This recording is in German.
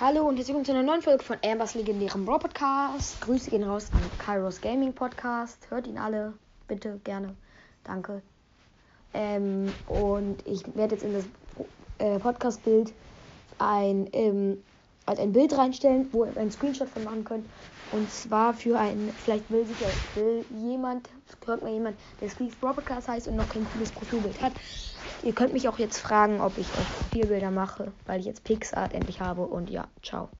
Hallo und herzlich willkommen zu einer neuen Folge von Ambers legendärem Brawl Podcast. Grüße gehen raus an Kairos Gaming Podcast. Hört ihn alle, bitte, gerne. Danke. Ähm, und ich werde jetzt in das äh, Podcast-Bild ein, ähm, halt ein Bild reinstellen, wo ihr einen Screenshot von machen könnt. Und zwar für ein, vielleicht will sich ja will jemand, hört mal jemand, der Squeaks Brawl Podcast heißt und noch kein cooles Profilbild hat. Ihr könnt mich auch jetzt fragen, ob ich euch Profilbilder mache, weil ich jetzt Pixart endlich habe. Und ja, ciao.